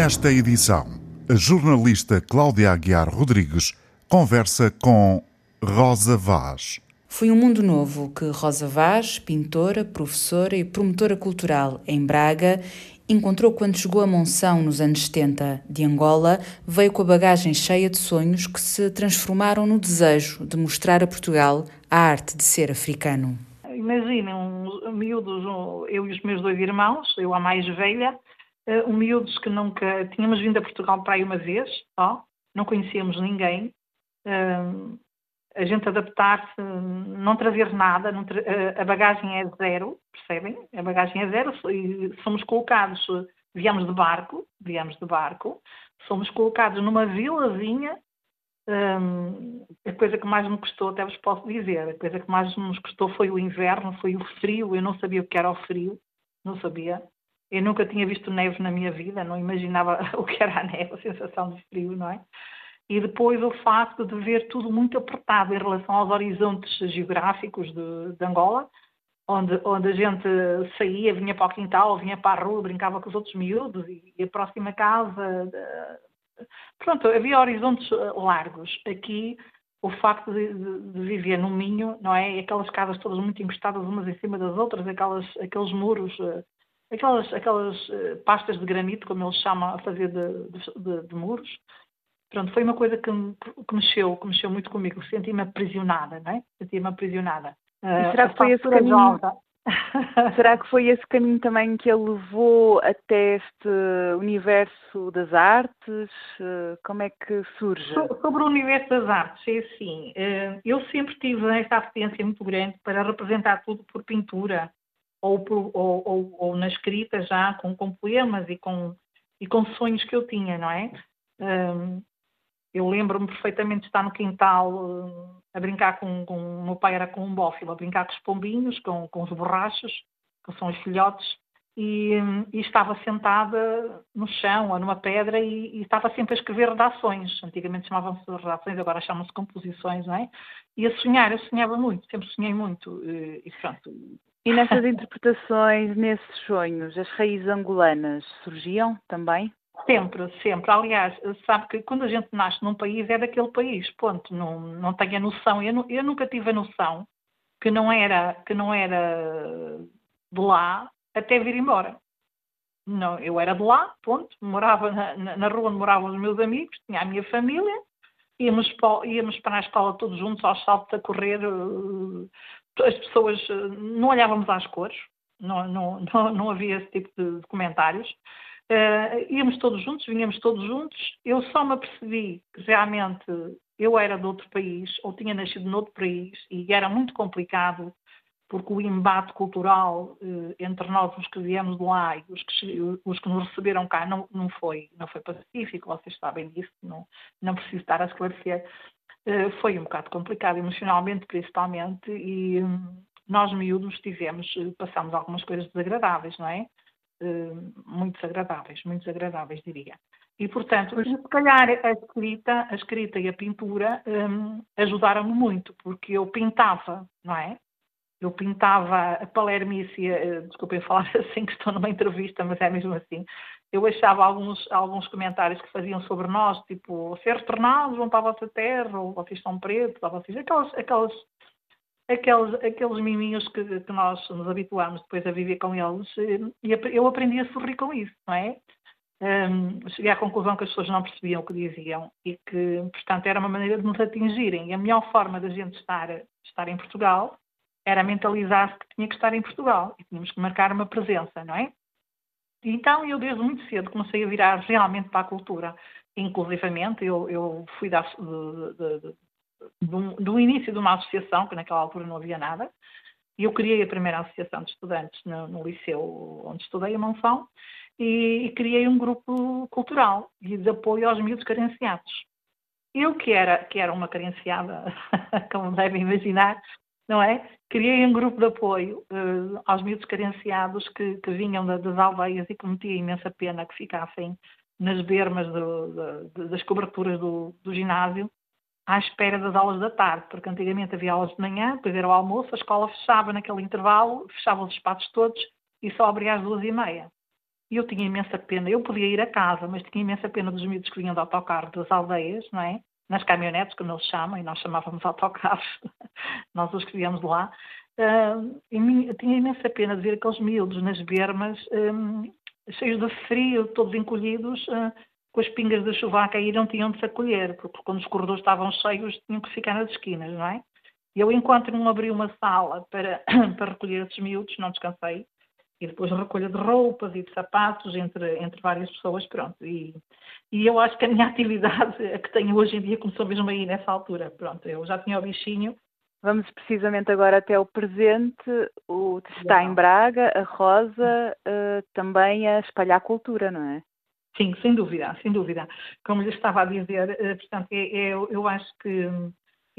Nesta edição, a jornalista Cláudia Aguiar Rodrigues conversa com Rosa Vaz. Foi um mundo novo que Rosa Vaz, pintora, professora e promotora cultural em Braga, encontrou quando chegou a Monção nos anos 70 de Angola, veio com a bagagem cheia de sonhos que se transformaram no desejo de mostrar a Portugal a arte de ser africano. Imaginem, um, miúdos, eu e os meus dois irmãos, eu a mais velha, miúdos que nunca tínhamos vindo a Portugal para aí uma vez, ó, não conhecíamos ninguém, a gente adaptar-se, não trazer nada, não tra a bagagem é zero, percebem? A bagagem é zero e somos colocados, viemos de barco, viemos de barco, somos colocados numa vilazinha. A coisa que mais me custou, até vos posso dizer, a coisa que mais nos custou foi o inverno, foi o frio. Eu não sabia o que era o frio, não sabia. Eu nunca tinha visto neve na minha vida, não imaginava o que era a neve, a sensação de frio, não é? e depois o facto de ver tudo muito apertado em relação aos horizontes geográficos de, de Angola, onde, onde a gente saía, vinha para o quintal, vinha para a rua, brincava com os outros miúdos e, e a próxima casa. De... Pronto, havia horizontes eh, largos. Aqui, o facto de, de, de, viver no Minho, não é? Aquelas casas todas muito encostadas umas em cima das outras, aquelas, aqueles muros, eh, aquelas, aquelas eh, pastas de granito, como eles chamam a fazer de, de muros, Pronto, foi uma coisa que, me, que mexeu, que mexeu muito comigo. Senti-me aprisionada, não é? Senti-me aprisionada. Uh, será que foi esse caminho? será que foi esse caminho também que ele levou até este universo das artes? Uh, como é que surge? Sobre o universo das artes, é assim. Eu sempre tive esta apetência muito grande para representar tudo por pintura ou, ou, ou, ou na escrita já com, com poemas e com, e com sonhos que eu tinha, não é? Um, eu lembro-me perfeitamente de estar no quintal uh, a brincar com, com. O meu pai era com um bófilo, a brincar com os pombinhos, com, com os borrachos, que são os filhotes, e, e, estava sentada no chão ou numa pedra e, e, estava sempre a escrever redações. Antigamente chamavam-se redações, agora chamam-se composições, não é? E a sonhar, eu sonhava muito, sempre sonhei muito. E, e pronto. E nessas interpretações, nesses sonhos, as raízes angolanas surgiam também? Sempre, sempre. Aliás, sabe que quando a gente nasce num país é daquele país, ponto. Não, não tenho a noção. Eu, eu nunca tive a noção que não era que não era de lá até vir embora. Não, eu era de lá, ponto. Morava na, na rua onde moravam os meus amigos, tinha a minha família, íamos para, íamos para a escola todos juntos aos saltos a correr. As pessoas eh, não olhávamos às cores, não, não, não, não havia esse tipo de comentários. Uh, íamos todos juntos, vinhamos todos juntos. Eu só me apercebi que realmente eu era de outro país, ou tinha nascido noutro país, e era muito complicado, porque o embate cultural uh, entre nós, os que viemos de lá e os que, os que nos receberam cá, não, não, foi, não foi pacífico, vocês sabem disso, não, não preciso estar a esclarecer. Uh, foi um bocado complicado, emocionalmente principalmente, e um, nós miúdos tivemos, passamos algumas coisas desagradáveis, não é? Eh, muito desagradáveis, muito desagradáveis, diria. E, portanto, se calhar a escrita, a escrita e a pintura um, ajudaram-me muito, porque eu pintava, não é? Eu pintava a palermícia, eh, desculpem falar assim que estou numa entrevista, mas é mesmo assim. Eu achava alguns, alguns comentários que faziam sobre nós, tipo, ser retornados, vão para a vossa terra, ou vocês são pretos, ou vocês, aquelas, aquelas aqueles, aqueles miminhos que, que, nós nos habituamos depois a viver com eles, e eu aprendi a sorrir com isso, não é? Um, cheguei à conclusão que as pessoas não percebiam o que diziam e que, portanto, era uma maneira de nos atingirem. E a melhor forma da gente estar, estar em Portugal era mentalizar-se que tinha que estar em Portugal e tínhamos que marcar uma presença, não é? Então, eu desde muito cedo comecei a virar realmente para a cultura. Inclusivamente, eu, eu fui da, de, de, do, do, início de uma associação, que naquela altura não havia nada, e eu criei a primeira associação de estudantes no, no liceu onde estudei, a Monção, e, e, criei um grupo cultural e de apoio aos miúdos carenciados. Eu, que era, que era uma carenciada, como devem imaginar, não é? Criei um grupo de apoio uh, aos miúdos carenciados que, que vinham da, das aldeias e que metia imensa pena que ficassem nas bermas do, do, das coberturas do, do ginásio à espera das aulas da tarde, porque antigamente havia aulas de manhã, depois era o almoço, a escola fechava naquele intervalo, fechava os espaços todos e só abria às duas e meia. e eu tinha imensa pena. Eu podia ir a casa, mas tinha imensa pena dos miúdos que vinham do autocarro das aldeias, não é? Nas caminhonetes, como eles chamam, e nós chamávamos autocarros, nós os víamos lá. Uh, eu tinha imensa pena de ver aqueles miúdos nas bermas, um, cheios de frio, todos encolhidos, uh, com as pingas da chuva a cair, não tinham de se acolher, porque quando os corredores estavam cheios tinham que ficar nas esquinas, não é? Eu, enquanto não abri uma sala para, para recolher esses miúdos, não descansei. E depois recolha de roupas e de sapatos entre, entre várias pessoas, pronto. E, e eu acho que a minha atividade, a que tenho hoje em dia, começou mesmo aí nessa altura. Pronto, eu já tinha o bichinho. Vamos precisamente agora até o presente. O, está em Braga, a Rosa uh, também a espalhar cultura, não é? Sim, sem dúvida, sem dúvida. Como lhe estava a dizer, uh, portanto, é, é, eu acho que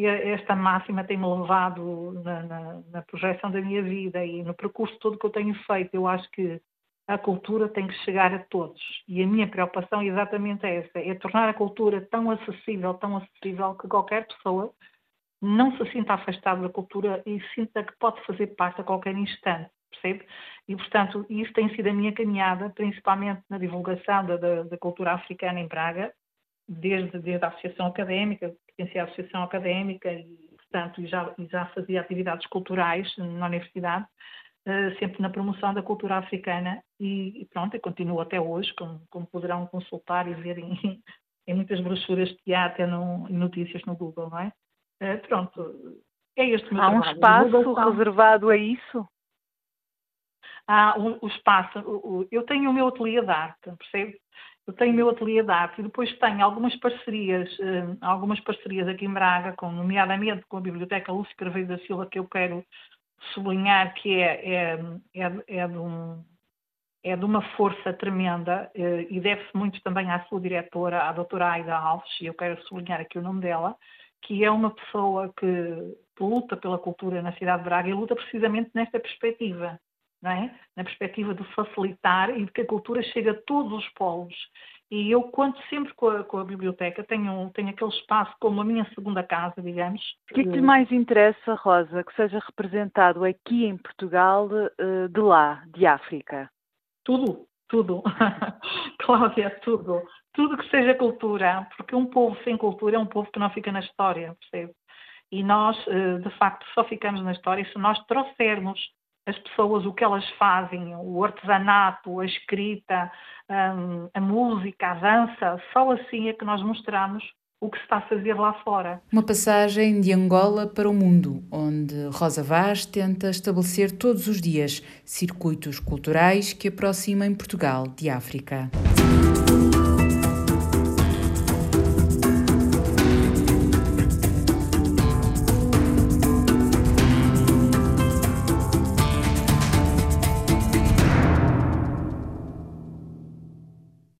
esta máxima tem-me levado na, na, na, projeção da minha vida e no percurso todo que eu tenho feito. Eu acho que a cultura tem que chegar a todos. E a minha preocupação é exatamente essa: é tornar a cultura tão acessível, tão acessível, que qualquer pessoa não se sinta afastada da cultura e sinta que pode fazer parte a qualquer instante. Percebe? E, portanto, isso tem sido a minha caminhada, principalmente na divulgação da, da, da cultura africana em Braga, desde, desde a Associação Académica, pertencia à Associação Académica e, portanto, já, já fazia atividades culturais na universidade, uh, sempre na promoção da cultura africana e, pronto, e continuo até hoje, como, como poderão consultar e ver em, em muitas brochuras que há até no, em notícias no Google, não é? Uh, pronto, é este o meu Há um espaço reservado a isso? Há o, o espaço, o, eu tenho o meu ateliê de arte, percebe? Eu tenho o meu ateliê de arte e depois tenho algumas parcerias, uh, algumas parcerias aqui em Braga, com, nomeadamente com a Biblioteca Lúcia Carveio da Silva, que eu quero sublinhar que é, é, é, é, de, um, é de uma força tremenda uh, e deve-se muito também à sua diretora, a doutora Aida Alves, e eu quero sublinhar aqui o nome dela, que é uma pessoa que luta pela cultura na cidade de Braga e luta precisamente nesta perspectiva é? na perspectiva de facilitar e de que a cultura chegue a todos os polos. E eu conto sempre com a, com a biblioteca, tenho, tenho aquele espaço como a minha segunda casa, digamos. O que é que lhe mais interessa, Rosa, que seja representado aqui em Portugal eh, de lá, de África? Tudo, tudo. Cláudia, tudo. Tudo que seja cultura, porque um povo sem cultura é um povo que não fica na história, percebe? E nós, eh, de facto, só ficamos na história se nós trouxermos as pessoas o que elas fazem, o artesanato, a escrita, hum, a música, a dança, só assim é que nós mostramos o que se está a fazer lá fora. Uma passagem de Angola para o mundo, onde Rosa Vaz tenta estabelecer todos os dias circuitos culturais que aproximem Portugal de África.